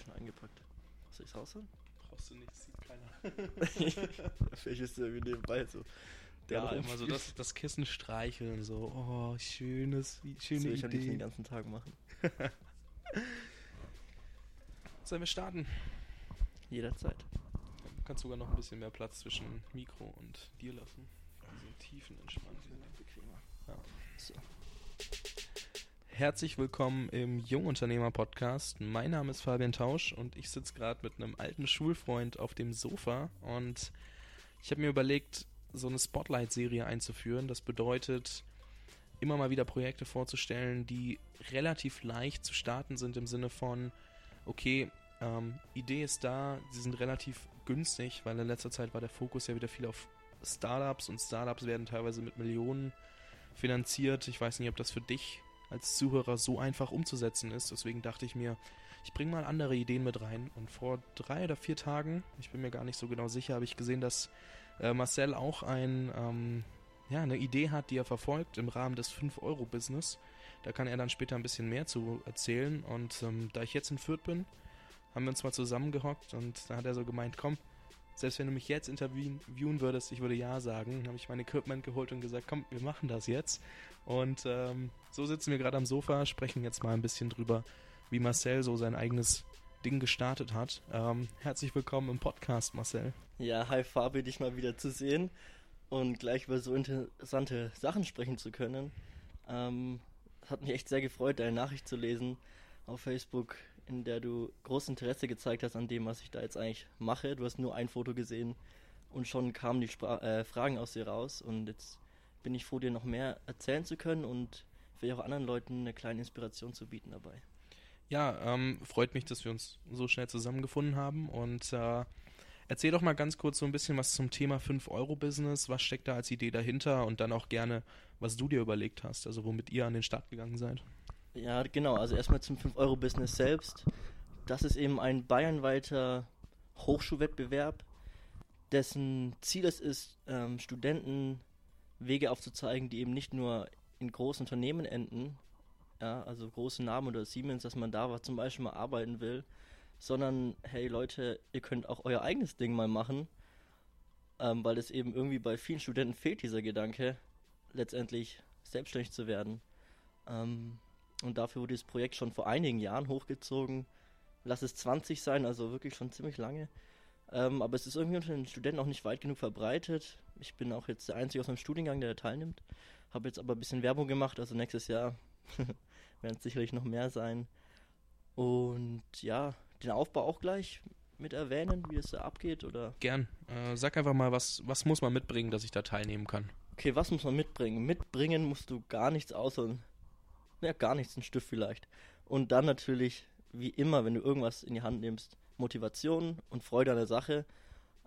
ich schon eingepackt. Soll ich es rausholen? Brauchst du nicht, das sieht keiner. Vielleicht ist der wie nebenbei so. Der ja, immer so das, das Kissen streicheln, so, oh, schönes, wie- schöne will ich am liebsten den Idee. ganzen Tag machen. Sollen wir starten? Jederzeit. Du kannst sogar noch ein bisschen mehr Platz zwischen Mikro und dir lassen. Diese Tiefen entspannt. Bequemer. Ja. So. Herzlich willkommen im Jungunternehmer-Podcast. Mein Name ist Fabian Tausch und ich sitze gerade mit einem alten Schulfreund auf dem Sofa und ich habe mir überlegt, so eine Spotlight-Serie einzuführen. Das bedeutet, immer mal wieder Projekte vorzustellen, die relativ leicht zu starten sind im Sinne von, okay, ähm, Idee ist da, sie sind relativ günstig, weil in letzter Zeit war der Fokus ja wieder viel auf Startups und Startups werden teilweise mit Millionen finanziert. Ich weiß nicht, ob das für dich als Zuhörer so einfach umzusetzen ist. Deswegen dachte ich mir, ich bringe mal andere Ideen mit rein. Und vor drei oder vier Tagen, ich bin mir gar nicht so genau sicher, habe ich gesehen, dass äh, Marcel auch ein, ähm, ja, eine Idee hat, die er verfolgt im Rahmen des 5-Euro-Business. Da kann er dann später ein bisschen mehr zu erzählen. Und ähm, da ich jetzt in Fürth bin, haben wir uns mal zusammengehockt und da hat er so gemeint, komm, selbst wenn du mich jetzt interviewen würdest, ich würde ja sagen. Dann habe ich mein Equipment geholt und gesagt, komm, wir machen das jetzt. Und ähm, so sitzen wir gerade am Sofa, sprechen jetzt mal ein bisschen drüber, wie Marcel so sein eigenes Ding gestartet hat. Ähm, herzlich willkommen im Podcast, Marcel. Ja, hi Fabi, dich mal wieder zu sehen und gleich über so interessante Sachen sprechen zu können. Ähm, hat mich echt sehr gefreut, deine Nachricht zu lesen auf Facebook, in der du großes Interesse gezeigt hast an dem, was ich da jetzt eigentlich mache. Du hast nur ein Foto gesehen und schon kamen die Spra äh, Fragen aus dir raus und jetzt bin ich froh, dir noch mehr erzählen zu können und vielleicht auch anderen Leuten eine kleine Inspiration zu bieten dabei. Ja, ähm, freut mich, dass wir uns so schnell zusammengefunden haben und äh, erzähl doch mal ganz kurz so ein bisschen was zum Thema 5-Euro-Business. Was steckt da als Idee dahinter und dann auch gerne, was du dir überlegt hast, also womit ihr an den Start gegangen seid. Ja, genau. Also erstmal zum 5-Euro-Business selbst. Das ist eben ein bayernweiter Hochschulwettbewerb, dessen Ziel es ist, ähm, Studenten Wege aufzuzeigen, die eben nicht nur in großen Unternehmen enden, ja, also große Namen oder Siemens, dass man da zum Beispiel mal arbeiten will, sondern hey Leute, ihr könnt auch euer eigenes Ding mal machen, ähm, weil es eben irgendwie bei vielen Studenten fehlt dieser Gedanke, letztendlich selbstständig zu werden. Ähm, und dafür wurde das Projekt schon vor einigen Jahren hochgezogen. Lass es 20 sein, also wirklich schon ziemlich lange. Ähm, aber es ist irgendwie unter den Studenten auch nicht weit genug verbreitet. Ich bin auch jetzt der Einzige aus meinem Studiengang, der da teilnimmt. Habe jetzt aber ein bisschen Werbung gemacht, also nächstes Jahr werden es sicherlich noch mehr sein. Und ja, den Aufbau auch gleich mit erwähnen, wie es da abgeht, oder? Gern. Äh, sag einfach mal, was, was muss man mitbringen, dass ich da teilnehmen kann? Okay, was muss man mitbringen? Mitbringen musst du gar nichts außer, ja, gar nichts, ein Stift vielleicht. Und dann natürlich, wie immer, wenn du irgendwas in die Hand nimmst, Motivation und Freude an der Sache.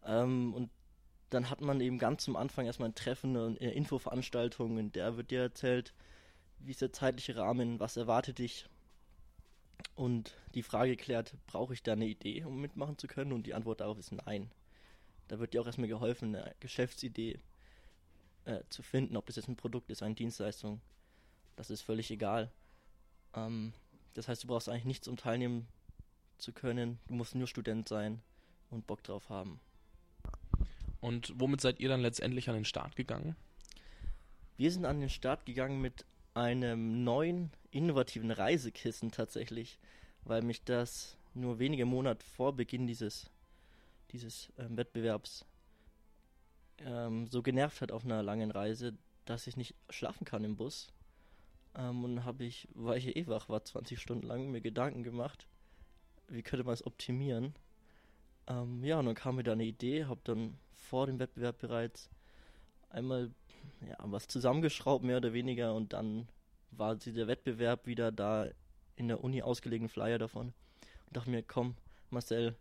Ähm, und dann hat man eben ganz zum Anfang erstmal ein Treffen, eine Infoveranstaltung, in der wird dir erzählt, wie ist der zeitliche Rahmen, was erwartet dich. Und die Frage klärt, brauche ich da eine Idee, um mitmachen zu können? Und die Antwort darauf ist nein. Da wird dir auch erstmal geholfen, eine Geschäftsidee äh, zu finden, ob das jetzt ein Produkt ist, eine Dienstleistung. Das ist völlig egal. Ähm, das heißt, du brauchst eigentlich nichts, um teilnehmen zu können. Du musst nur Student sein und Bock drauf haben. Und womit seid ihr dann letztendlich an den Start gegangen? Wir sind an den Start gegangen mit einem neuen, innovativen Reisekissen tatsächlich, weil mich das nur wenige Monate vor Beginn dieses, dieses ähm, Wettbewerbs ähm, so genervt hat auf einer langen Reise, dass ich nicht schlafen kann im Bus. Ähm, und habe ich, weil ich eh wach war, 20 Stunden lang, mir Gedanken gemacht, wie könnte man es optimieren. Ähm, ja, und dann kam mir da eine Idee, habe dann vor dem Wettbewerb bereits einmal ja, was zusammengeschraubt, mehr oder weniger, und dann war der Wettbewerb wieder da in der Uni ausgelegten Flyer davon. Und dachte mir, komm, Marcel,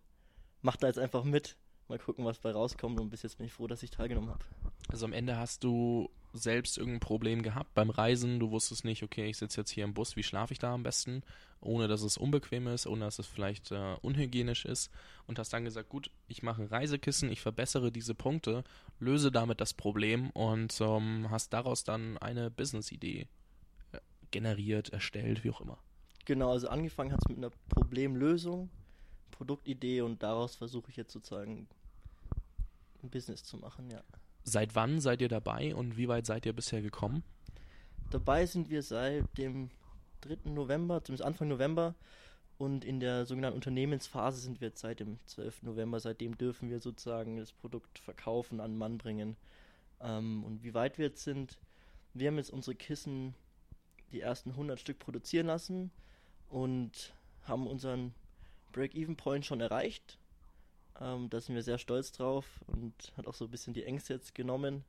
mach da jetzt einfach mit. Mal gucken, was bei rauskommt. Und bis jetzt bin ich froh, dass ich teilgenommen habe. Also am Ende hast du selbst irgendein Problem gehabt beim Reisen. Du wusstest nicht, okay, ich sitze jetzt hier im Bus, wie schlafe ich da am besten, ohne dass es unbequem ist, ohne dass es vielleicht äh, unhygienisch ist. Und hast dann gesagt, gut, ich mache Reisekissen, ich verbessere diese Punkte, löse damit das Problem und ähm, hast daraus dann eine Business-Idee äh, generiert, erstellt, wie auch immer. Genau, also angefangen hat es mit einer Problemlösung, Produktidee und daraus versuche ich jetzt sozusagen ein Business zu machen, ja. Seit wann seid ihr dabei und wie weit seid ihr bisher gekommen? Dabei sind wir seit dem 3. November, zumindest Anfang November. Und in der sogenannten Unternehmensphase sind wir jetzt seit dem 12. November. Seitdem dürfen wir sozusagen das Produkt verkaufen, an den Mann bringen. Ähm, und wie weit wir jetzt sind, wir haben jetzt unsere Kissen die ersten 100 Stück produzieren lassen und haben unseren Break-Even-Point schon erreicht. Ähm, da sind wir sehr stolz drauf und hat auch so ein bisschen die Ängste jetzt genommen.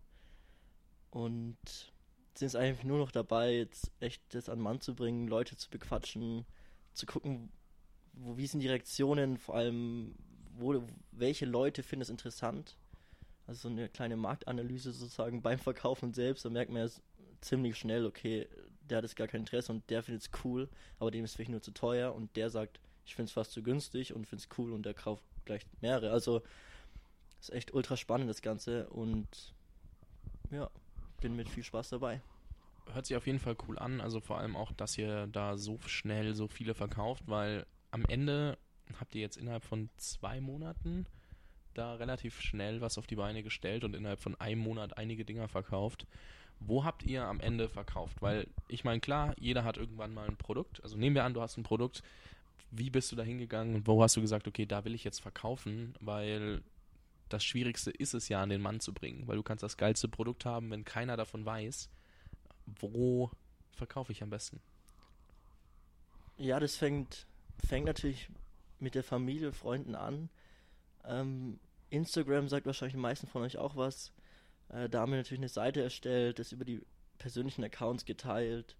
Und sind jetzt eigentlich nur noch dabei, jetzt echt das an den Mann zu bringen, Leute zu bequatschen, zu gucken, wo, wie sind die Reaktionen, vor allem, wo, welche Leute finden es interessant. Also so eine kleine Marktanalyse sozusagen beim Verkaufen selbst, da merkt man ja ziemlich schnell, okay, der hat jetzt gar kein Interesse und der findet es cool, aber dem ist vielleicht nur zu teuer und der sagt, ich finde es fast zu günstig und finde es cool und der kauft gleich mehrere. Also ist echt ultra spannend das Ganze und ja, bin mit viel Spaß dabei. Hört sich auf jeden Fall cool an, also vor allem auch, dass ihr da so schnell so viele verkauft, weil am Ende habt ihr jetzt innerhalb von zwei Monaten da relativ schnell was auf die Beine gestellt und innerhalb von einem Monat einige Dinger verkauft. Wo habt ihr am Ende verkauft? Weil ich meine, klar, jeder hat irgendwann mal ein Produkt. Also nehmen wir an, du hast ein Produkt. Wie bist du da hingegangen und wo hast du gesagt, okay, da will ich jetzt verkaufen? Weil das Schwierigste ist es ja, an den Mann zu bringen. Weil du kannst das geilste Produkt haben, wenn keiner davon weiß, wo verkaufe ich am besten. Ja, das fängt, fängt natürlich mit der Familie, Freunden an. Ähm, Instagram sagt wahrscheinlich die meisten von euch auch was. Äh, da haben wir natürlich eine Seite erstellt, das über die persönlichen Accounts geteilt.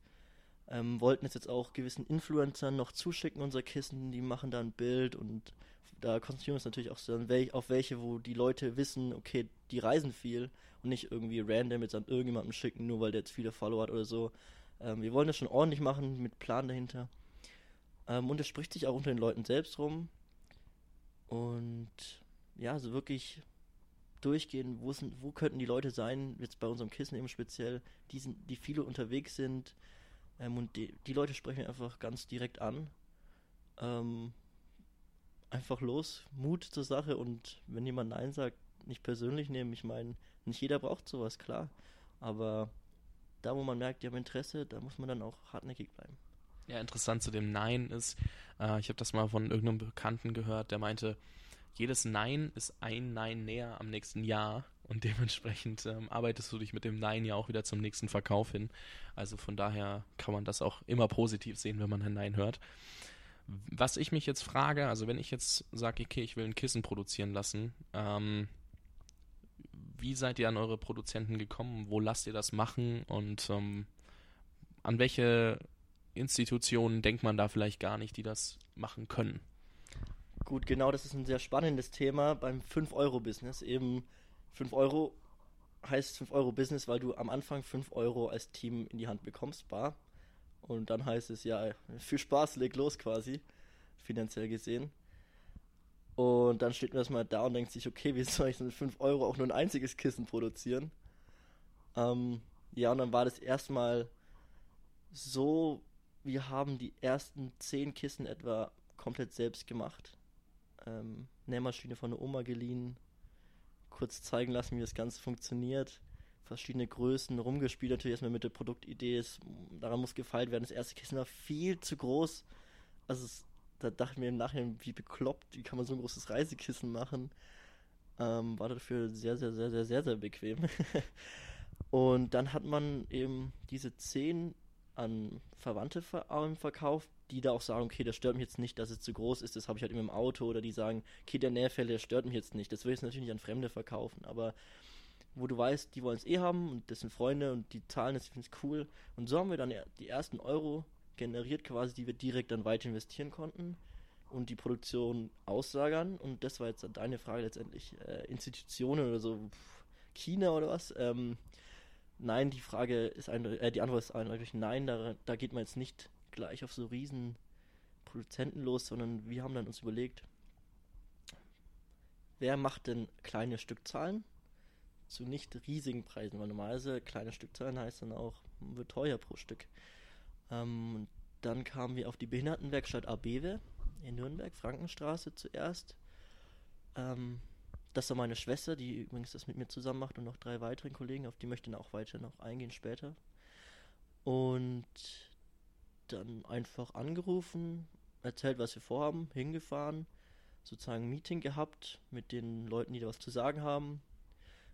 Ähm, wollten es jetzt auch gewissen Influencern noch zuschicken, unser Kissen, die machen da ein Bild und da konzentrieren wir uns natürlich auch so auf welche, wo die Leute wissen, okay, die reisen viel und nicht irgendwie random jetzt an irgendjemandem schicken, nur weil der jetzt viele Follower hat oder so. Ähm, wir wollen das schon ordentlich machen, mit Plan dahinter. Ähm, und es spricht sich auch unter den Leuten selbst rum. Und ja, so wirklich durchgehen, wo, sind, wo könnten die Leute sein, jetzt bei unserem Kissen eben speziell, die, sind, die viele unterwegs sind. Ähm, und die, die, Leute sprechen einfach ganz direkt an. Ähm, einfach los, Mut zur Sache und wenn jemand Nein sagt, nicht persönlich nehmen. Ich meine, nicht jeder braucht sowas, klar. Aber da, wo man merkt, die haben Interesse, da muss man dann auch hartnäckig bleiben. Ja, interessant zu dem Nein ist, äh, ich habe das mal von irgendeinem Bekannten gehört, der meinte, jedes Nein ist ein Nein näher am nächsten Jahr und dementsprechend ähm, arbeitest du dich mit dem Nein ja auch wieder zum nächsten Verkauf hin. Also von daher kann man das auch immer positiv sehen, wenn man ein Nein hört. Was ich mich jetzt frage, also wenn ich jetzt sage, okay, ich will ein Kissen produzieren lassen, ähm, wie seid ihr an eure Produzenten gekommen? Wo lasst ihr das machen? Und ähm, an welche Institutionen denkt man da vielleicht gar nicht, die das machen können? Gut, genau, das ist ein sehr spannendes Thema beim 5-Euro-Business. Eben 5 Euro heißt 5 Euro Business, weil du am Anfang 5 Euro als Team in die Hand bekommst, bar. Und dann heißt es ja, viel Spaß, leg los quasi, finanziell gesehen. Und dann steht man erstmal da und denkt sich, okay, wie soll ich mit 5 Euro auch nur ein einziges Kissen produzieren? Ähm, ja, und dann war das erstmal so, wir haben die ersten 10 Kissen etwa komplett selbst gemacht. Ähm, Nähmaschine von der Oma geliehen, kurz zeigen lassen, wie das Ganze funktioniert. Verschiedene Größen rumgespielt, natürlich erstmal mit der Produktidee. Es, daran muss gefeilt werden. Das erste Kissen war viel zu groß. Also es da dachte ich mir im Nachhinein, wie bekloppt, wie kann man so ein großes Reisekissen machen. Ähm, war dafür sehr, sehr, sehr, sehr, sehr, sehr bequem. und dann hat man eben diese 10 an Verwandte verkauft, die da auch sagen, okay, das stört mich jetzt nicht, dass es zu groß ist, das habe ich halt immer im Auto, oder die sagen, okay, der Nährfälle, der stört mich jetzt nicht, das will ich jetzt natürlich nicht an Fremde verkaufen, aber wo du weißt, die wollen es eh haben und das sind Freunde und die zahlen es, ich finde es cool. Und so haben wir dann die ersten Euro generiert quasi, die wir direkt dann weiter investieren konnten und die Produktion auslagern. Und das war jetzt deine Frage letztendlich. Äh, Institutionen oder so, China oder was? Ähm, nein, die Frage ist ein, äh, die Antwort ist eindeutig nein, da, da geht man jetzt nicht gleich auf so riesen Produzenten los, sondern wir haben dann uns überlegt, wer macht denn kleine Stückzahlen zu nicht riesigen Preisen, weil normalerweise kleine Stückzahlen heißt dann auch, wird teuer pro Stück. Ähm, dann kamen wir auf die Behindertenwerkstatt Abebe in Nürnberg, Frankenstraße zuerst. Ähm, das war meine Schwester, die übrigens das mit mir zusammen macht und noch drei weiteren Kollegen, auf die möchte ich auch weiter noch eingehen später. Und dann einfach angerufen, erzählt, was wir vorhaben, hingefahren, sozusagen ein Meeting gehabt mit den Leuten, die da was zu sagen haben,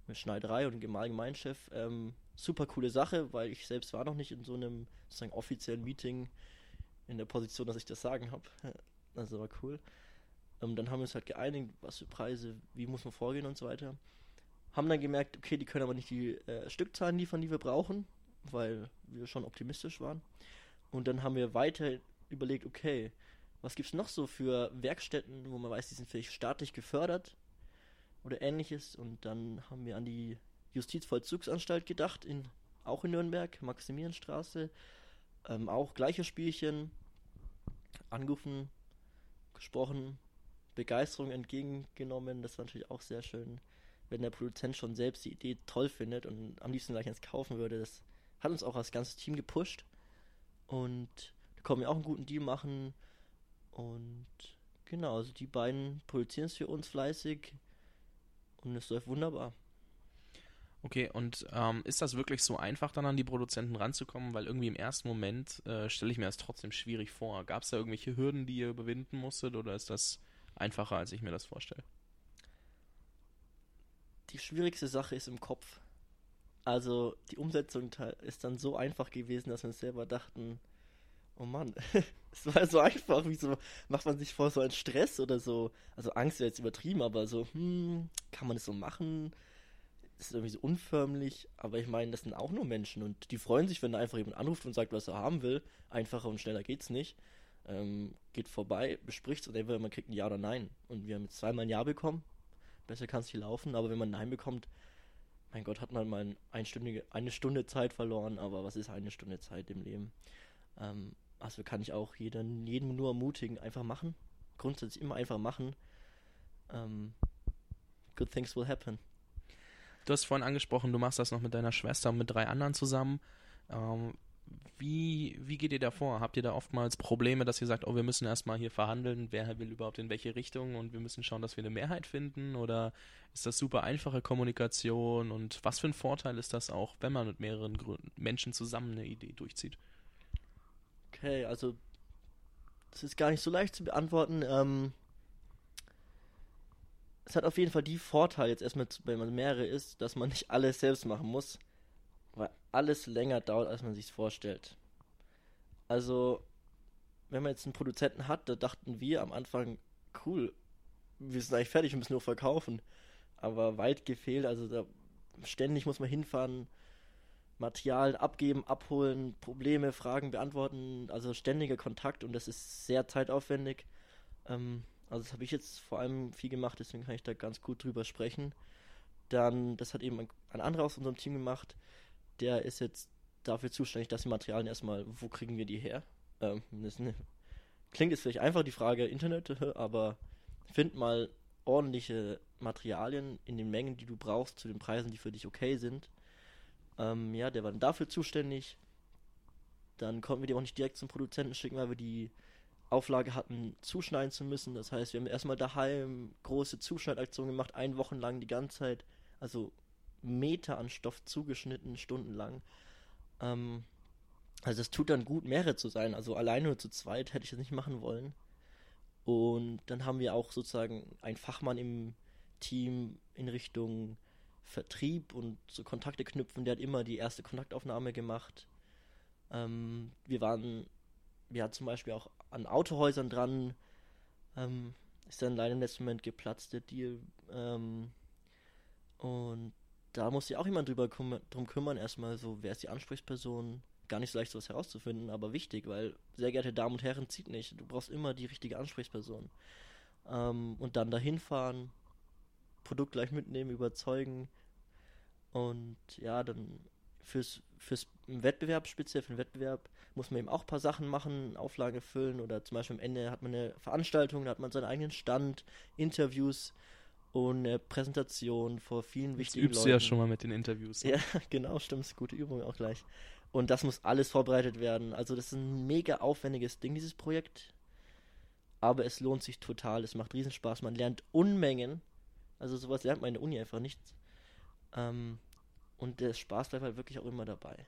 mit Schneiderei und dem Allgemeinchef. Ähm, super coole Sache, weil ich selbst war noch nicht in so einem sozusagen offiziellen Meeting in der Position, dass ich das sagen habe. Also war cool. Ähm, dann haben wir uns halt geeinigt, was für Preise, wie muss man vorgehen und so weiter. Haben dann gemerkt, okay, die können aber nicht die äh, Stückzahlen liefern, die wir brauchen, weil wir schon optimistisch waren. Und dann haben wir weiter überlegt, okay, was gibt es noch so für Werkstätten, wo man weiß, die sind vielleicht staatlich gefördert oder ähnliches. Und dann haben wir an die Justizvollzugsanstalt gedacht, in, auch in Nürnberg, Maximilianstraße. Ähm, auch gleiche Spielchen. Angerufen, gesprochen, Begeisterung entgegengenommen. Das war natürlich auch sehr schön, wenn der Produzent schon selbst die Idee toll findet und am liebsten gleich eins kaufen würde. Das hat uns auch als ganzes Team gepusht. Und da können wir auch einen guten Deal machen. Und genau, also die beiden produzieren es für uns fleißig und es läuft wunderbar. Okay, und ähm, ist das wirklich so einfach, dann an die Produzenten ranzukommen? Weil irgendwie im ersten Moment äh, stelle ich mir das trotzdem schwierig vor. Gab es da irgendwelche Hürden, die ihr überwinden musstet oder ist das einfacher, als ich mir das vorstelle? Die schwierigste Sache ist im Kopf. Also die Umsetzung ist dann so einfach gewesen, dass wir uns selber dachten, oh Mann, es war so einfach, wieso macht man sich vor so einen Stress oder so? Also Angst wäre jetzt übertrieben, aber so, hm, kann man das so machen? Ist irgendwie so unförmlich, aber ich meine, das sind auch nur Menschen und die freuen sich, wenn da einfach jemand anruft und sagt, was er haben will. Einfacher und schneller geht's nicht. Ähm, geht vorbei, bespricht es und entweder man kriegt ein Ja oder Nein. Und wir haben jetzt zweimal ein Ja bekommen. Besser kann es nicht laufen, aber wenn man ein Nein bekommt, mein Gott, hat man mal eine, eine Stunde Zeit verloren, aber was ist eine Stunde Zeit im Leben? Ähm, also kann ich auch jeden, jeden nur ermutigen, einfach machen. Grundsätzlich immer einfach machen. Ähm, good things will happen. Du hast vorhin angesprochen, du machst das noch mit deiner Schwester und mit drei anderen zusammen. Ähm, wie, wie geht ihr da vor? Habt ihr da oftmals Probleme, dass ihr sagt, oh, wir müssen erstmal hier verhandeln, wer will überhaupt in welche Richtung und wir müssen schauen, dass wir eine Mehrheit finden? Oder ist das super einfache Kommunikation und was für ein Vorteil ist das auch, wenn man mit mehreren Menschen zusammen eine Idee durchzieht? Okay, also das ist gar nicht so leicht zu beantworten. Ähm, es hat auf jeden Fall die Vorteile, jetzt erstmal, wenn man mehrere ist, dass man nicht alles selbst machen muss, alles länger dauert, als man sich vorstellt. Also, wenn man jetzt einen Produzenten hat, da dachten wir am Anfang, cool, wir sind eigentlich fertig, wir müssen nur verkaufen. Aber weit gefehlt, also da ständig muss man hinfahren, Material abgeben, abholen, Probleme, Fragen beantworten, also ständiger Kontakt und das ist sehr zeitaufwendig. Ähm, also das habe ich jetzt vor allem viel gemacht, deswegen kann ich da ganz gut drüber sprechen. Dann, das hat eben ein, ein anderer aus unserem Team gemacht, der ist jetzt dafür zuständig, dass die Materialien erstmal, wo kriegen wir die her? Ähm, eine, klingt jetzt vielleicht einfach die Frage Internet, aber find mal ordentliche Materialien in den Mengen, die du brauchst, zu den Preisen, die für dich okay sind ähm, ja, der war dann dafür zuständig. Dann konnten wir die auch nicht direkt zum Produzenten schicken, weil wir die Auflage hatten, zuschneiden zu müssen. Das heißt, wir haben erstmal daheim große Zuschneidaktionen gemacht, ein Wochen lang die ganze Zeit, also Meter an Stoff zugeschnitten, stundenlang. Ähm, also es tut dann gut, mehrere zu sein. Also alleine nur zu zweit hätte ich das nicht machen wollen. Und dann haben wir auch sozusagen einen Fachmann im Team in Richtung Vertrieb und so Kontakte knüpfen. Der hat immer die erste Kontaktaufnahme gemacht. Ähm, wir waren, wir hatten zum Beispiel auch an Autohäusern dran. Ähm, ist dann leider im letzten Moment geplatzt, der Deal. Ähm, und da muss sich auch jemand drüber küm drum kümmern, erstmal so, wer ist die Ansprechperson? Gar nicht so leicht, sowas herauszufinden, aber wichtig, weil, sehr geehrte Damen und Herren, zieht nicht. Du brauchst immer die richtige Ansprechperson. Ähm, und dann dahin fahren, Produkt gleich mitnehmen, überzeugen, und ja, dann fürs, fürs Wettbewerb, speziell für den Wettbewerb, muss man eben auch ein paar Sachen machen, Auflage füllen oder zum Beispiel am Ende hat man eine Veranstaltung, da hat man seinen eigenen Stand, Interviews und eine Präsentation vor vielen Jetzt wichtigen übst Leuten. übst du ja schon mal mit den Interviews. Ne? Ja, genau, stimmt, ist gute Übung auch gleich. Und das muss alles vorbereitet werden. Also das ist ein mega aufwendiges Ding, dieses Projekt. aber es lohnt sich total. Es macht riesen Spaß. Man lernt Unmengen. Also sowas lernt man in der Uni einfach nicht. Ähm, und der Spaß bleibt halt wirklich auch immer dabei.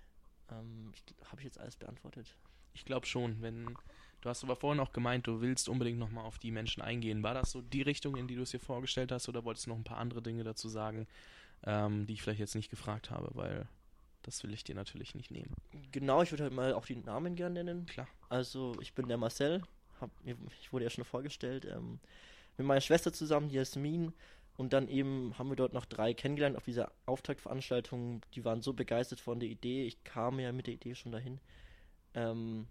Ähm, Habe ich jetzt alles beantwortet? Ich glaube schon, wenn du hast aber vorhin auch gemeint, du willst unbedingt nochmal auf die Menschen eingehen. War das so die Richtung, in die du es dir vorgestellt hast, oder wolltest du noch ein paar andere Dinge dazu sagen, ähm, die ich vielleicht jetzt nicht gefragt habe, weil das will ich dir natürlich nicht nehmen. Genau, ich würde halt mal auch die Namen gerne nennen. Klar. Also ich bin der Marcel, hab, ich wurde ja schon vorgestellt, ähm, mit meiner Schwester zusammen, die Jasmin. Und dann eben haben wir dort noch drei kennengelernt auf dieser Auftaktveranstaltung. Die waren so begeistert von der Idee. Ich kam ja mit der Idee schon dahin. Ähm,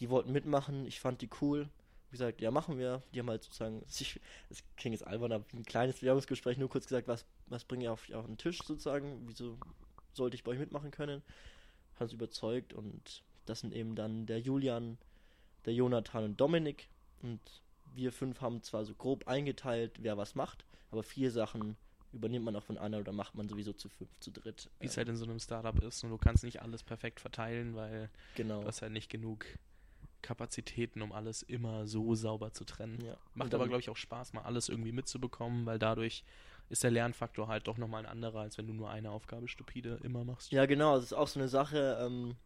die wollten mitmachen. Ich fand die cool. Wie gesagt, ja, machen wir. Die haben halt sozusagen, es klingt jetzt albern, aber ein kleines Bewerbungsgespräch, nur kurz gesagt, was, was bringe ich auf, auf den Tisch sozusagen? Wieso sollte ich bei euch mitmachen können? Hat uns überzeugt und das sind eben dann der Julian, der Jonathan und Dominik. Und wir fünf haben zwar so grob eingeteilt, wer was macht, aber vier Sachen übernimmt man auch von einer oder macht man sowieso zu fünf, zu dritt. Wie es halt in so einem Startup ist und du kannst nicht alles perfekt verteilen, weil genau. du hast halt nicht genug Kapazitäten, um alles immer so sauber zu trennen. Ja. Macht aber, glaube ich, auch Spaß, mal alles irgendwie mitzubekommen, weil dadurch ist der Lernfaktor halt doch nochmal ein anderer, als wenn du nur eine Aufgabe stupide immer machst. Ja, genau, das ist auch so eine Sache. Ähm,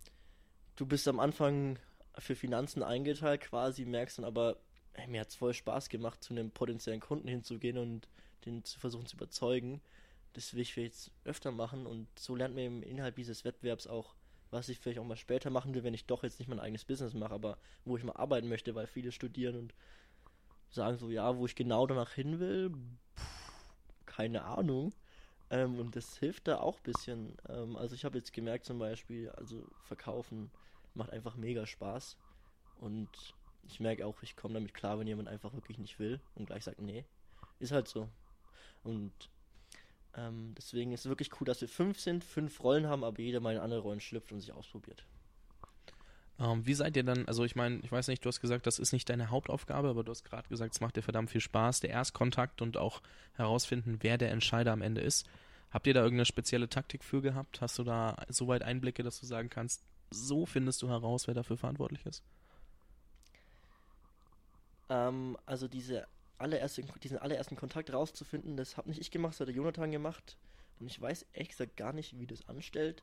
du bist am Anfang für Finanzen eingeteilt quasi, merkst dann aber, ey, mir hat es voll Spaß gemacht, zu einem potenziellen Kunden hinzugehen und den zu versuchen zu überzeugen. Das will ich jetzt öfter machen und so lernt man im Inhalt dieses Wettbewerbs auch, was ich vielleicht auch mal später machen will, wenn ich doch jetzt nicht mein eigenes Business mache, aber wo ich mal arbeiten möchte, weil viele studieren und sagen so, ja, wo ich genau danach hin will, pff, keine Ahnung. Ähm, und das hilft da auch ein bisschen. Ähm, also ich habe jetzt gemerkt zum Beispiel, also verkaufen macht einfach mega Spaß. Und ich merke auch, ich komme damit klar, wenn jemand einfach wirklich nicht will und gleich sagt, nee, ist halt so. Und ähm, deswegen ist es wirklich cool, dass wir fünf sind, fünf Rollen haben, aber jeder mal in andere Rollen schlüpft und sich ausprobiert. Ähm, wie seid ihr dann, also ich meine, ich weiß nicht, du hast gesagt, das ist nicht deine Hauptaufgabe, aber du hast gerade gesagt, es macht dir verdammt viel Spaß, der Erstkontakt und auch herausfinden, wer der Entscheider am Ende ist. Habt ihr da irgendeine spezielle Taktik für gehabt? Hast du da soweit Einblicke, dass du sagen kannst, so findest du heraus, wer dafür verantwortlich ist? Ähm, also diese allererste, diesen allerersten Kontakt rauszufinden, das habe nicht ich gemacht, das hat der Jonathan gemacht. Und ich weiß ehrlich gesagt gar nicht, wie das anstellt.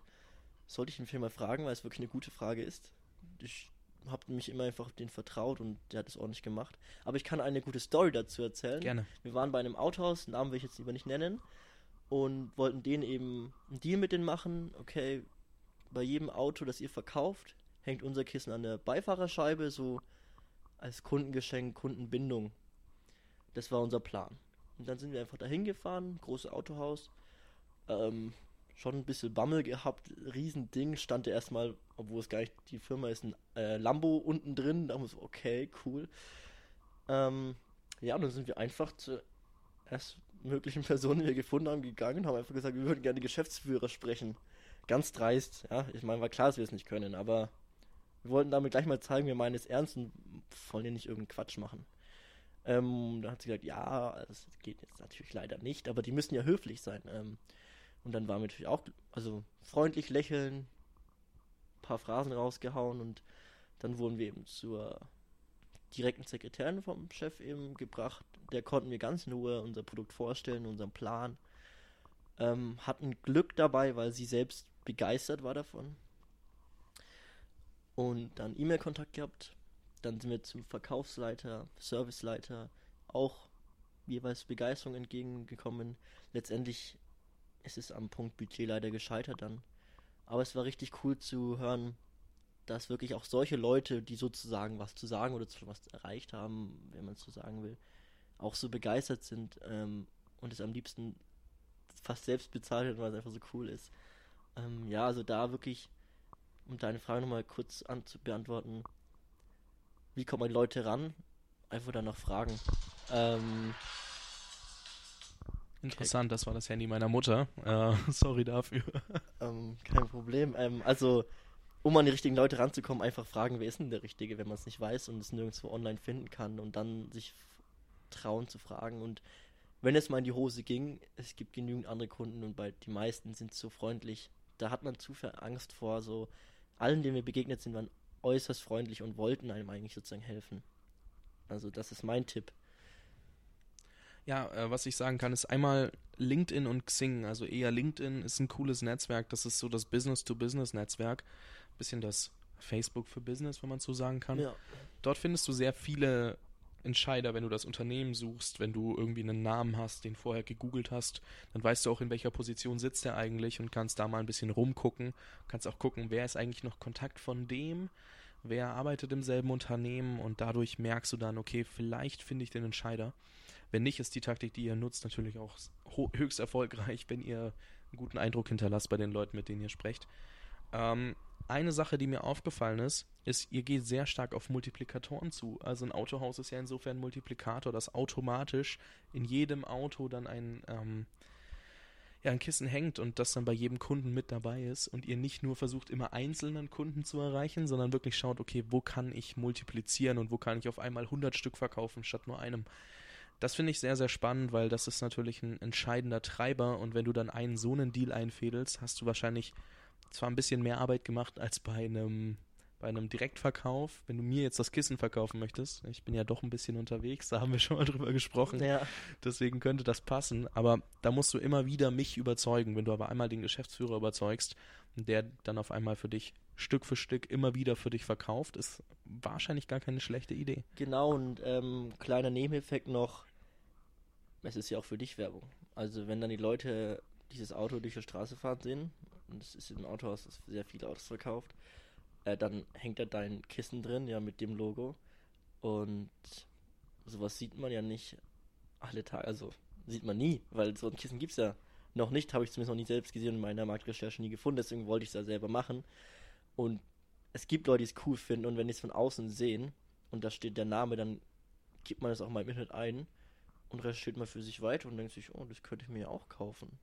Sollte ich ihn vielleicht mal fragen, weil es wirklich eine gute Frage ist. Ich habe mich immer einfach den vertraut und der hat es ordentlich gemacht. Aber ich kann eine gute Story dazu erzählen. Gerne. Wir waren bei einem Autohaus, Namen will ich jetzt lieber nicht nennen, und wollten denen eben einen Deal mit denen machen. Okay, bei jedem Auto, das ihr verkauft, hängt unser Kissen an der Beifahrerscheibe, so als Kundengeschenk, Kundenbindung. Das war unser Plan. Und dann sind wir einfach dahin gefahren, großes Autohaus. Ähm, schon ein bisschen Bammel gehabt, Riesending, stand ja erstmal, obwohl es gar nicht die Firma ist, ein äh, Lambo unten drin. Da haben wir so, okay, cool. Ähm, ja, und dann sind wir einfach zur erst möglichen Person, die wir gefunden haben, gegangen und haben einfach gesagt, wir würden gerne Geschäftsführer sprechen. Ganz dreist, ja. Ich meine, war klar, dass wir es nicht können, aber wir wollten damit gleich mal zeigen, wir meinen es ernst und wollen ja nicht irgendeinen Quatsch machen. Ähm, da hat sie gesagt, ja, das geht jetzt natürlich leider nicht, aber die müssen ja höflich sein. Ähm, und dann waren wir natürlich auch, also freundlich lächeln, ein paar Phrasen rausgehauen und dann wurden wir eben zur direkten Sekretärin vom Chef eben gebracht. Der konnten wir ganz in Ruhe unser Produkt vorstellen, unseren Plan. Ähm, hatten Glück dabei, weil sie selbst begeistert war davon. Und dann E-Mail-Kontakt gehabt dann sind wir zum Verkaufsleiter, Serviceleiter auch jeweils Begeisterung entgegengekommen. Letztendlich ist es am Punkt Budget leider gescheitert dann. Aber es war richtig cool zu hören, dass wirklich auch solche Leute, die sozusagen was zu sagen oder was erreicht haben, wenn man es so sagen will, auch so begeistert sind ähm, und es am liebsten fast selbst bezahlt hätten, weil es einfach so cool ist. Ähm, ja, also da wirklich, um deine Frage nochmal kurz an zu beantworten, wie kommen die Leute ran? Einfach dann noch fragen. Ähm, Interessant, okay. das war das Handy meiner Mutter. Äh, sorry dafür. Ähm, kein Problem. Ähm, also, um an die richtigen Leute ranzukommen, einfach fragen, wer ist denn der Richtige, wenn man es nicht weiß und es nirgendwo online finden kann und dann sich trauen zu fragen. Und wenn es mal in die Hose ging, es gibt genügend andere Kunden und bei die meisten sind so freundlich. Da hat man zu viel Angst vor, so allen, denen wir begegnet sind, waren äußerst freundlich und wollten einem eigentlich sozusagen helfen. Also das ist mein Tipp. Ja, äh, was ich sagen kann, ist einmal LinkedIn und Xing. Also eher LinkedIn ist ein cooles Netzwerk. Das ist so das Business-to-Business-Netzwerk. Bisschen das Facebook für Business, wenn man so sagen kann. Ja. Dort findest du sehr viele Entscheider, wenn du das Unternehmen suchst, wenn du irgendwie einen Namen hast, den vorher gegoogelt hast, dann weißt du auch, in welcher Position sitzt er eigentlich und kannst da mal ein bisschen rumgucken. Kannst auch gucken, wer ist eigentlich noch Kontakt von dem, wer arbeitet im selben Unternehmen und dadurch merkst du dann, okay, vielleicht finde ich den Entscheider. Wenn nicht, ist die Taktik, die ihr nutzt, natürlich auch höchst erfolgreich, wenn ihr einen guten Eindruck hinterlasst bei den Leuten, mit denen ihr sprecht. Ähm, eine Sache, die mir aufgefallen ist, ist, ihr geht sehr stark auf Multiplikatoren zu. Also ein Autohaus ist ja insofern ein Multiplikator, dass automatisch in jedem Auto dann ein, ähm, ja, ein Kissen hängt und das dann bei jedem Kunden mit dabei ist und ihr nicht nur versucht, immer einzelnen Kunden zu erreichen, sondern wirklich schaut, okay, wo kann ich multiplizieren und wo kann ich auf einmal 100 Stück verkaufen statt nur einem. Das finde ich sehr, sehr spannend, weil das ist natürlich ein entscheidender Treiber und wenn du dann einen so einen Deal einfädelst, hast du wahrscheinlich zwar ein bisschen mehr Arbeit gemacht als bei einem bei einem Direktverkauf, wenn du mir jetzt das Kissen verkaufen möchtest, ich bin ja doch ein bisschen unterwegs, da haben wir schon mal drüber gesprochen, Ja. deswegen könnte das passen, aber da musst du immer wieder mich überzeugen, wenn du aber einmal den Geschäftsführer überzeugst der dann auf einmal für dich Stück für Stück immer wieder für dich verkauft, ist wahrscheinlich gar keine schlechte Idee. Genau, und ähm, kleiner Nebeneffekt noch, es ist ja auch für dich Werbung. Also wenn dann die Leute dieses Auto durch die Straße fahren sehen, und es ist im Autohaus das sehr viele Autos verkauft, äh, dann hängt da dein Kissen drin, ja, mit dem Logo. Und sowas sieht man ja nicht alle Tage, also sieht man nie, weil so ein Kissen gibt's ja noch nicht, habe ich zumindest noch nie selbst gesehen und in meiner Marktrecherche nie gefunden, deswegen wollte ich es ja selber machen. Und es gibt Leute, die es cool finden und wenn die es von außen sehen und da steht der Name, dann gibt man das auch mal im Internet ein und recherchiert mal für sich weiter und denkt sich, oh, das könnte ich mir ja auch kaufen.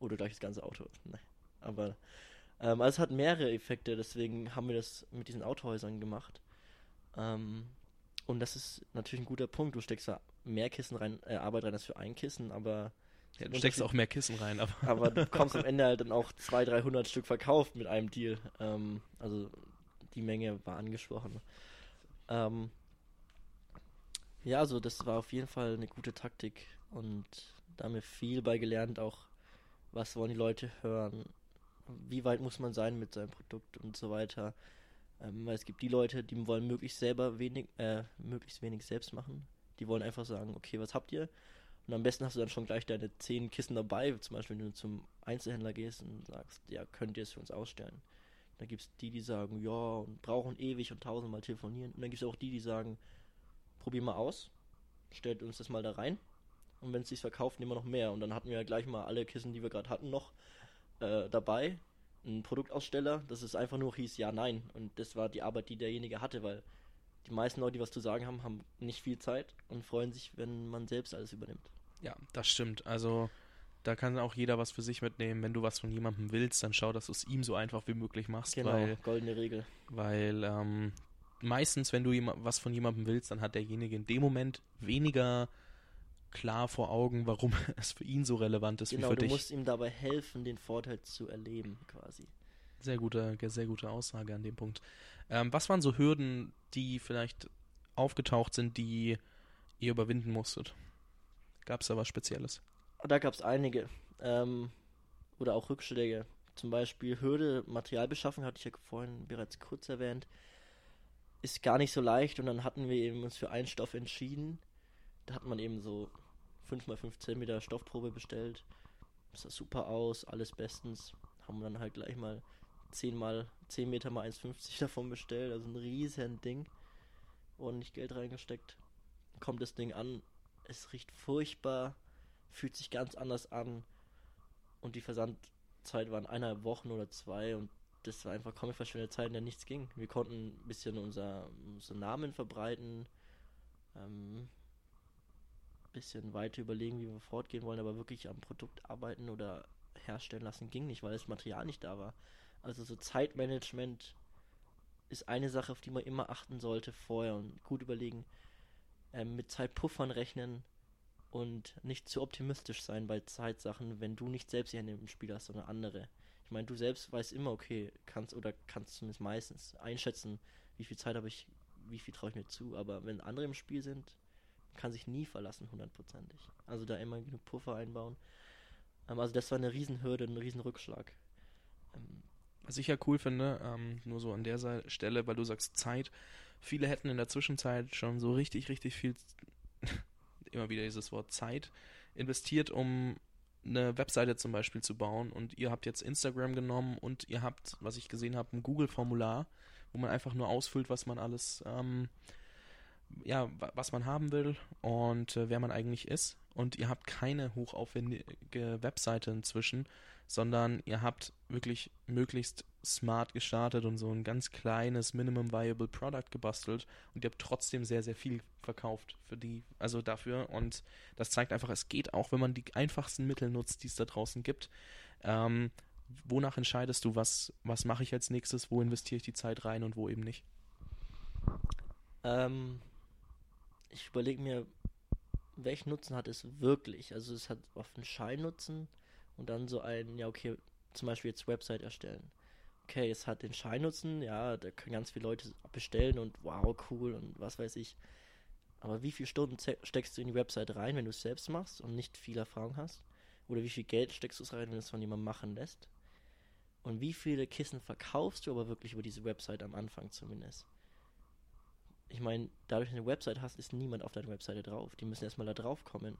Oder gleich das ganze Auto. Nein. Aber ähm, also es hat mehrere Effekte, deswegen haben wir das mit diesen Autohäusern gemacht. Ähm, und das ist natürlich ein guter Punkt. Du steckst da mehr Kissen rein, äh, Arbeit rein als für ein Kissen, aber Ja, du steckst auch mehr Kissen rein, aber aber du bekommst am Ende halt dann auch 200, 300 Stück verkauft mit einem Deal. Ähm, also die Menge war angesprochen. Ähm, ja, also das war auf jeden Fall eine gute Taktik und da haben wir viel bei gelernt, auch was wollen die Leute hören, wie weit muss man sein mit seinem Produkt und so weiter. Ähm, weil es gibt die Leute, die wollen möglichst selber wenig, äh, möglichst wenig selbst machen. Die wollen einfach sagen, okay, was habt ihr? Und am besten hast du dann schon gleich deine zehn Kissen dabei, zum Beispiel wenn du zum Einzelhändler gehst und sagst, ja, könnt ihr es für uns ausstellen. Dann gibt es die, die sagen, ja, und brauchen ewig und tausendmal telefonieren. Und dann gibt es auch die, die sagen, probier mal aus, stellt uns das mal da rein. Und wenn es sich verkauft, nehmen wir noch mehr. Und dann hatten wir ja gleich mal alle Kissen, die wir gerade hatten, noch äh, dabei. Ein Produktaussteller, dass es einfach nur hieß, ja, nein. Und das war die Arbeit, die derjenige hatte, weil die meisten Leute, die was zu sagen haben, haben nicht viel Zeit und freuen sich, wenn man selbst alles übernimmt. ja, das stimmt. Also da kann auch jeder was für sich mitnehmen. Wenn du was von jemandem willst, dann schau, dass du es ihm so einfach wie möglich machst, Genau, weil goldene Regel. Weil ähm, meistens, wenn du was von jemandem willst, dann hat derjenige in dem Moment weniger klar vor Augen, warum es für ihn so relevant ist Genau, wie für du dich. musst ihm dabei helfen, den Vorteil zu erleben, quasi. Sehr gute, sehr gute Aussage an dem Punkt. Ähm, was waren so Hürden, die vielleicht aufgetaucht sind, die ihr überwinden musstet? Gab es da was Spezielles? Da gab es einige. Ähm, oder auch Rückschläge. Zum Beispiel Hürde, Materialbeschaffung, hatte ich ja vorhin bereits kurz erwähnt. Ist gar nicht so leicht und dann hatten wir eben uns für einen Stoff entschieden. Da hat man eben so 5x5 cm Stoffprobe bestellt. Das sah super aus, alles bestens. Haben dann halt gleich mal 10 mal 10 Meter mal 1,50 davon bestellt. Also ein riesen Ding. Ordentlich Geld reingesteckt. Kommt das Ding an. Es riecht furchtbar. Fühlt sich ganz anders an. Und die Versandzeit waren eineinhalb Wochen oder zwei. Und das war einfach komplett verschwendete Zeit, in der nichts ging. Wir konnten ein bisschen unser, unseren Namen verbreiten. Ähm, bisschen weiter überlegen, wie wir fortgehen wollen, aber wirklich am Produkt arbeiten oder herstellen lassen ging nicht, weil das Material nicht da war. Also so Zeitmanagement ist eine Sache, auf die man immer achten sollte vorher und gut überlegen, ähm, mit Zeitpuffern rechnen und nicht zu optimistisch sein bei Zeitsachen, wenn du nicht selbst die Hände im Spiel hast, sondern andere. Ich meine, du selbst weißt immer, okay, kannst oder kannst zumindest meistens einschätzen, wie viel Zeit habe ich wie viel traue ich mir zu. Aber wenn andere im Spiel sind, kann sich nie verlassen, hundertprozentig. Also da immer genug Puffer einbauen. Ähm, also das war eine Riesenhürde, ein Riesenrückschlag. Ähm, Was ich ja cool finde, ähm, nur so an der Stelle, weil du sagst Zeit, viele hätten in der Zwischenzeit schon so richtig, richtig viel, immer wieder dieses Wort Zeit, investiert, um eine Webseite zum Beispiel zu bauen und ihr habt jetzt Instagram genommen und ihr habt, was ich gesehen habe, ein Google-Formular, wo man einfach nur ausfüllt, was man alles, ähm, ja, was man haben will und äh, wer man eigentlich ist. Und ihr habt keine hochaufwendige Webseite inzwischen, sondern ihr habt wirklich möglichst smart gestartet und so ein ganz kleines Minimum Viable Product gebastelt und ihr habt trotzdem sehr, sehr viel verkauft für die, also dafür und das zeigt einfach, es geht auch, wenn man die einfachsten Mittel nutzt, die es da draußen gibt. Ähm, wonach entscheidest du, was, was mache ich als nächstes, wo investiere ich die Zeit rein und wo eben nicht? Ähm, ich überlege mir, welchen Nutzen hat es wirklich? Also es hat oft einen Scheinnutzen und dann so ein, ja okay, zum Beispiel jetzt Website erstellen. Okay, es hat den Scheinnutzen, ja, da können ganz viele Leute bestellen und wow, cool und was weiß ich. Aber wie viele Stunden steckst du in die Website rein, wenn du es selbst machst und nicht viel Erfahrung hast? Oder wie viel Geld steckst du es rein, wenn es von jemandem machen lässt? Und wie viele Kissen verkaufst du aber wirklich über diese Website am Anfang zumindest? Ich meine, dadurch, dass du eine Website hast, ist niemand auf deiner Webseite drauf. Die müssen erstmal da drauf kommen.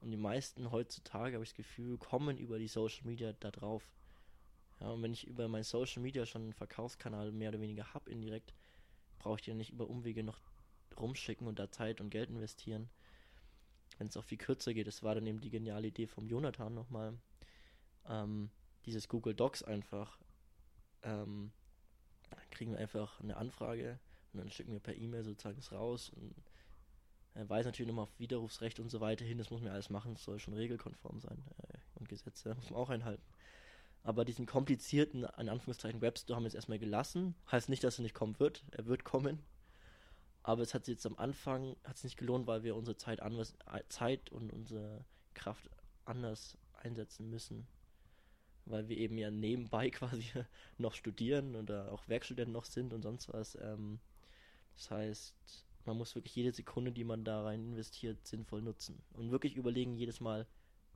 Und die meisten heutzutage, habe ich das Gefühl, kommen über die Social Media da drauf. Ja, und wenn ich über mein Social Media schon einen Verkaufskanal mehr oder weniger habe indirekt, brauche ich die nicht über Umwege noch rumschicken und da Zeit und Geld investieren. Wenn es auch viel kürzer geht, das war dann eben die geniale Idee vom Jonathan nochmal. Ähm, dieses Google Docs einfach. Ähm, dann kriegen wir einfach eine Anfrage und dann schicken wir per E-Mail sozusagen es raus und er weist natürlich nochmal auf Widerrufsrecht und so weiter hin, das muss man alles machen, das soll schon regelkonform sein äh, und Gesetze muss man auch einhalten. Aber diesen komplizierten, in Anführungszeichen, Webstore haben wir jetzt erstmal gelassen. Heißt nicht, dass er nicht kommen wird. Er wird kommen. Aber es hat sich jetzt am Anfang hat's nicht gelohnt, weil wir unsere Zeit, anders, Zeit und unsere Kraft anders einsetzen müssen. Weil wir eben ja nebenbei quasi noch studieren oder auch Werkstudenten noch sind und sonst was. Ähm, das heißt, man muss wirklich jede Sekunde, die man da rein investiert, sinnvoll nutzen. Und wirklich überlegen jedes Mal,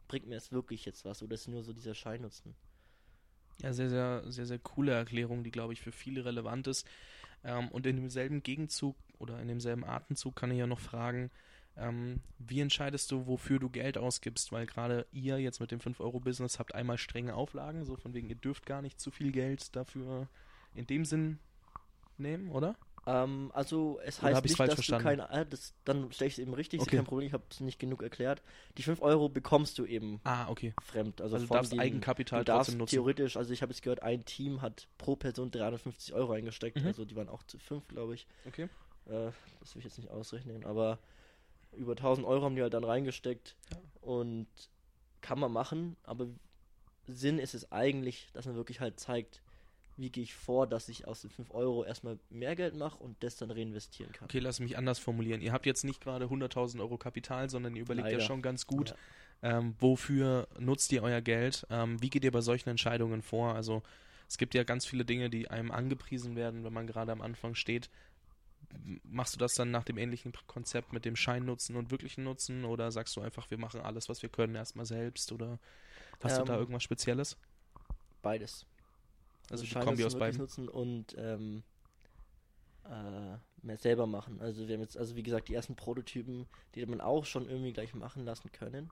bringt mir es wirklich jetzt was oder ist nur so dieser Scheinnutzen? Ja, sehr, sehr, sehr, sehr coole Erklärung, die, glaube ich, für viele relevant ist. Ähm, und in demselben Gegenzug oder in demselben Atemzug kann ich ja noch fragen, ähm, wie entscheidest du, wofür du Geld ausgibst? Weil gerade ihr jetzt mit dem 5-Euro-Business habt einmal strenge Auflagen, so von wegen, ihr dürft gar nicht zu viel Geld dafür in dem Sinn nehmen, oder? Ähm, also es heißt nicht, dass verstanden? du kein, äh, das, dann stelle ich es eben richtig, okay. ist kein Problem, ich habe es nicht genug erklärt. Die 5 Euro bekommst du eben ah, okay. fremd. Also, also du darfst den, Eigenkapital du darfst nutzen. theoretisch, also ich habe jetzt gehört, ein Team hat pro Person 350 Euro eingesteckt, mhm. also die waren auch zu 5, glaube ich. Okay. Äh, das will ich jetzt nicht ausrechnen, aber über 1000 Euro haben die halt dann reingesteckt ja. und kann man machen, aber Sinn ist es eigentlich, dass man wirklich halt zeigt, wie gehe ich vor, dass ich aus den 5 Euro erstmal mehr Geld mache und das dann reinvestieren kann. Okay, lass mich anders formulieren. Ihr habt jetzt nicht gerade 100.000 Euro Kapital, sondern ihr überlegt Leider. ja schon ganz gut, ja. ähm, wofür nutzt ihr euer Geld? Ähm, wie geht ihr bei solchen Entscheidungen vor? Also es gibt ja ganz viele Dinge, die einem angepriesen werden, wenn man gerade am Anfang steht. Machst du das dann nach dem ähnlichen Konzept mit dem Scheinnutzen und wirklichen Nutzen oder sagst du einfach, wir machen alles, was wir können, erstmal selbst oder hast ähm, du da ähm, irgendwas Spezielles? Beides. Also, also die Kombi aus beiden. nutzen und ähm, äh, mehr selber machen. Also wir haben jetzt, also wie gesagt, die ersten Prototypen, die man auch schon irgendwie gleich machen lassen können.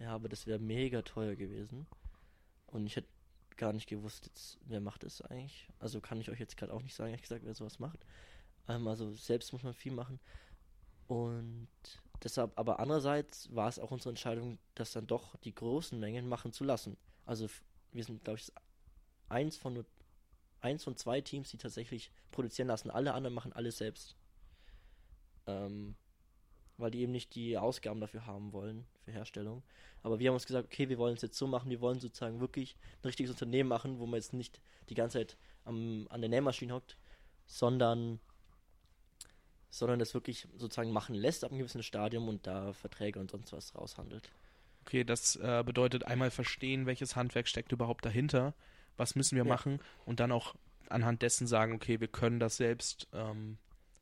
Ja, aber das wäre mega teuer gewesen. Und ich hätte gar nicht gewusst, jetzt, wer macht das eigentlich. Also kann ich euch jetzt gerade auch nicht sagen, ehrlich gesagt, wer sowas macht. Ähm, also selbst muss man viel machen. Und deshalb, aber andererseits war es auch unsere Entscheidung, das dann doch die großen Mengen machen zu lassen. Also wir sind, glaube ich, eins von nur eins von zwei Teams, die tatsächlich produzieren lassen. Alle anderen machen alles selbst. Ähm, weil die eben nicht die Ausgaben dafür haben wollen, für Herstellung. Aber wir haben uns gesagt, okay, wir wollen es jetzt so machen, wir wollen sozusagen wirklich ein richtiges Unternehmen machen, wo man jetzt nicht die ganze Zeit am, an der Nähmaschine hockt, sondern sondern das wirklich sozusagen machen lässt ab einem gewissen Stadium und da Verträge und sonst was raushandelt. Okay, das äh, bedeutet einmal verstehen, welches Handwerk steckt überhaupt dahinter was müssen wir ja. machen und dann auch anhand dessen sagen, okay, wir können das selbst ähm,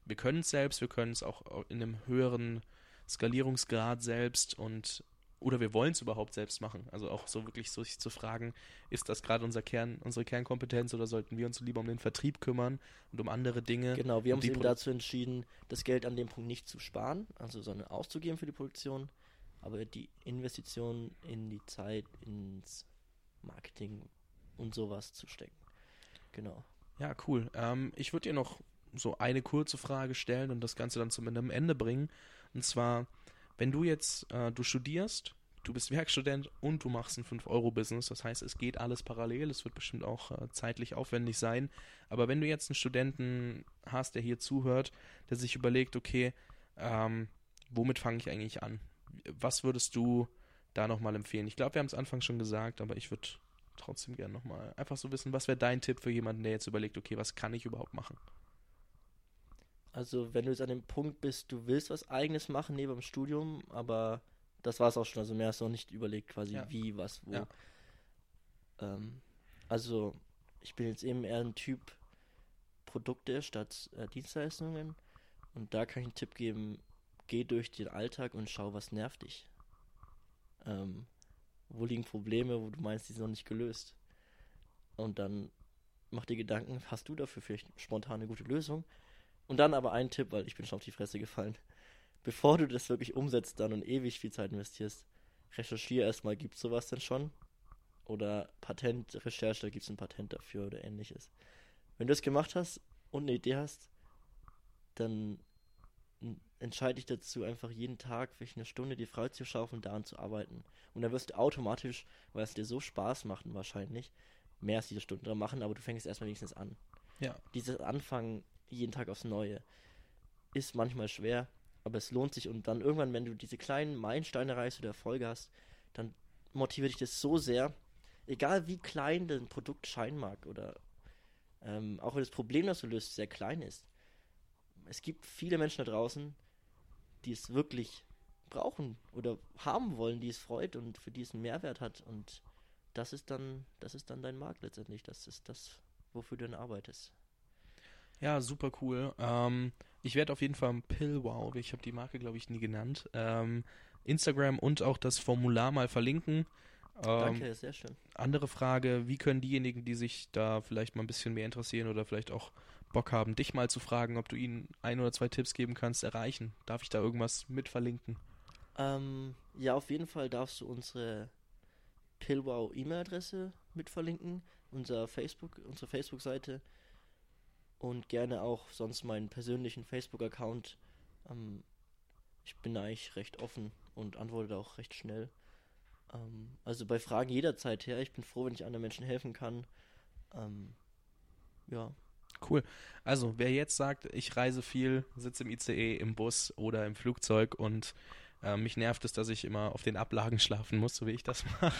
wir können es selbst, wir können es auch in einem höheren Skalierungsgrad selbst und oder wir wollen es überhaupt selbst machen. Also auch so wirklich so sich zu fragen, ist das gerade unser Kern, unsere Kernkompetenz oder sollten wir uns lieber um den Vertrieb kümmern und um andere Dinge? Genau, wir haben uns eben Produ- dazu entschieden, das Geld an dem Punkt nicht zu sparen, also sondern auszugeben für die Produktion, aber die Investition in die Zeit, ins Marketing und sowas zu stecken. Genau. Ja, cool. Ähm, ich würde dir noch so eine kurze Frage stellen und das Ganze dann zum Ende bringen. Und zwar, wenn du jetzt, äh, du studierst, du bist Werkstudent und du machst ein 5-Euro-Business, das heißt, es geht alles parallel, es wird bestimmt auch äh, zeitlich aufwendig sein. Aber wenn du jetzt einen Studenten hast, der hier zuhört, der sich überlegt, okay, ähm, womit fange ich eigentlich an? Was würdest du da nochmal empfehlen? Ich glaube, wir haben es anfangs schon gesagt, aber ich würde trotzdem gerne nochmal einfach so wissen, was wäre dein Tipp für jemanden, der jetzt überlegt, okay, was kann ich überhaupt machen? Also wenn du jetzt an dem Punkt bist, du willst was eigenes machen neben dem Studium, aber das war es auch schon, also mehr hast du noch nicht überlegt quasi Ja. wie, was, wo. Ja. Ähm, also ich bin jetzt eben eher ein Typ Produkte statt äh, Dienstleistungen und da kann ich einen Tipp geben, geh durch den Alltag und schau, was nervt dich. Ähm, wo liegen Probleme, wo du meinst, die sind noch nicht gelöst. Und dann mach dir Gedanken, hast du dafür vielleicht spontan eine gute Lösung? Und dann aber ein Tipp, weil ich bin schon auf die Fresse gefallen. Bevor du das wirklich umsetzt dann und ewig viel Zeit investierst, recherchiere erstmal, gibt es sowas denn schon? Oder Patentrecherche, da gibt es ein Patent dafür oder ähnliches. Wenn du das gemacht hast und eine Idee hast, dann entscheide dich dazu, einfach jeden Tag vielleicht eine Stunde die Freude zu schaufeln, daran zu arbeiten. Und dann wirst du automatisch, weil es dir so Spaß macht wahrscheinlich, mehr als diese Stunden dran machen, aber du fängst erstmal wenigstens an. Ja. Dieses Anfangen jeden Tag aufs Neue ist manchmal schwer, aber es lohnt sich und dann irgendwann, wenn du diese kleinen Meilensteine erreichst oder Erfolge hast, dann motiviert dich das so sehr, egal wie klein dein Produkt scheinen mag oder ähm, auch wenn das Problem, das du löst, sehr klein ist. Es gibt viele Menschen da draußen, die es wirklich brauchen oder haben wollen, die es freut und für die es einen Mehrwert hat und das ist dann, das ist dann dein Markt letztendlich. Das ist das, wofür du dann arbeitest. Ja, super cool. Ähm, ich werde auf jeden Fall Pillwow, ich habe die Marke, glaube ich, nie genannt, ähm, Instagram und auch das Formular mal verlinken. Ähm, Danke, sehr schön. Andere Frage, wie können diejenigen, die sich da vielleicht mal ein bisschen mehr interessieren oder vielleicht auch Bock haben, dich mal zu fragen, ob du ihnen ein oder zwei Tipps geben kannst, erreichen? Darf ich da irgendwas mit verlinken? Ähm, ja, auf jeden Fall darfst du unsere Pillwow E-Mail-Adresse mit verlinken, unser Facebook, unsere Facebook-Seite und gerne auch sonst meinen persönlichen Facebook-Account. Ähm, ich bin eigentlich recht offen und antworte auch recht schnell. Ähm, also bei Fragen jederzeit her. Ich bin froh, wenn ich anderen Menschen helfen kann. Ähm, ja. Cool. Also, wer jetzt sagt, ich reise viel, sitze im ICE, im Bus oder im Flugzeug und äh, mich nervt es, dass ich immer auf den Ablagen schlafen muss, so wie ich das mache,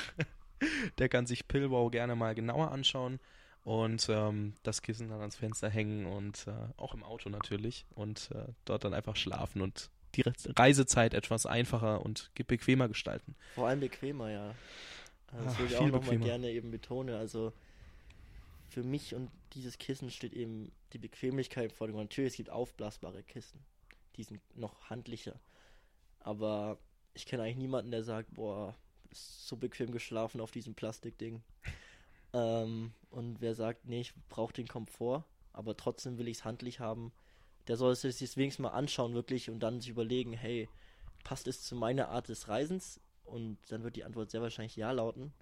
der kann sich Pillwow gerne mal genauer anschauen und ähm, das Kissen dann ans Fenster hängen und äh, auch im Auto natürlich und äh, dort dann einfach schlafen und die Re Reisezeit etwas einfacher und bequemer gestalten. Vor allem bequemer, ja. Äh, Das Ach, würde ich auch nochmal gerne eben betonen. Also für mich und dieses Kissen steht eben die Bequemlichkeit vor dem. Natürlich, es gibt aufblasbare Kissen. Die sind noch handlicher. Aber ich kenne eigentlich niemanden, der sagt, boah, ist so bequem geschlafen auf diesem Plastikding. ähm, und wer sagt, nee, ich brauche den Komfort, aber trotzdem will ich es handlich haben, der soll es sich wenigstens mal anschauen, wirklich, und dann sich überlegen, hey, passt es zu meiner Art des Reisens? Und dann wird die Antwort sehr wahrscheinlich ja lauten.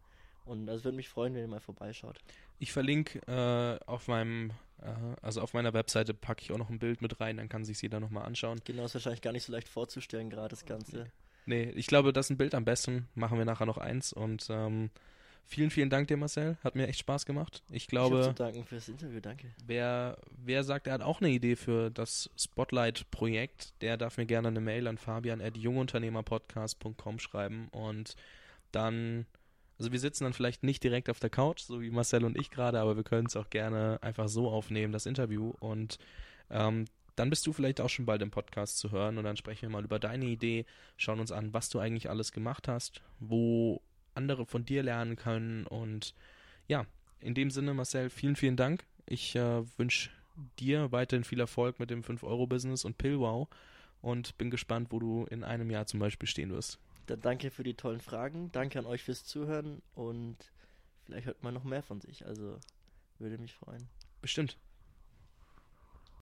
Und das würde mich freuen, wenn ihr mal vorbeischaut. Ich verlinke äh, auf meinem, äh, also auf meiner Webseite packe ich auch noch ein Bild mit rein, dann kann sich jeder nochmal anschauen. Genau, ist wahrscheinlich gar nicht so leicht vorzustellen, gerade das Ganze. Nee, ich glaube, das ist ein Bild am besten. Machen wir nachher noch eins. Und ähm, vielen, vielen Dank dir, Marcel. Hat mir echt Spaß gemacht. Ich ich glaube, zu danken fürs Interview, danke. wer, wer sagt, er hat auch eine Idee für das Spotlight-Projekt, der darf mir gerne eine Mail an fabian.jungunternehmerpodcast.com schreiben. Und dann, also wir sitzen dann vielleicht nicht direkt auf der Couch, so wie Marcel und ich gerade, aber wir können es auch gerne einfach so aufnehmen, das Interview. Und ähm, dann bist du vielleicht auch schon bald im Podcast zu hören und dann sprechen wir mal über deine Idee, schauen uns an, was du eigentlich alles gemacht hast, wo andere von dir lernen können und ja, in dem Sinne, Marcel, vielen, vielen Dank. Ich äh, wünsche dir weiterhin viel Erfolg mit dem 5-Euro-Business und Pillwow und bin gespannt, wo du in einem Jahr zum Beispiel stehen wirst. Dann danke für die tollen Fragen, danke an euch fürs Zuhören und vielleicht hört man noch mehr von sich, also würde mich freuen. Bestimmt.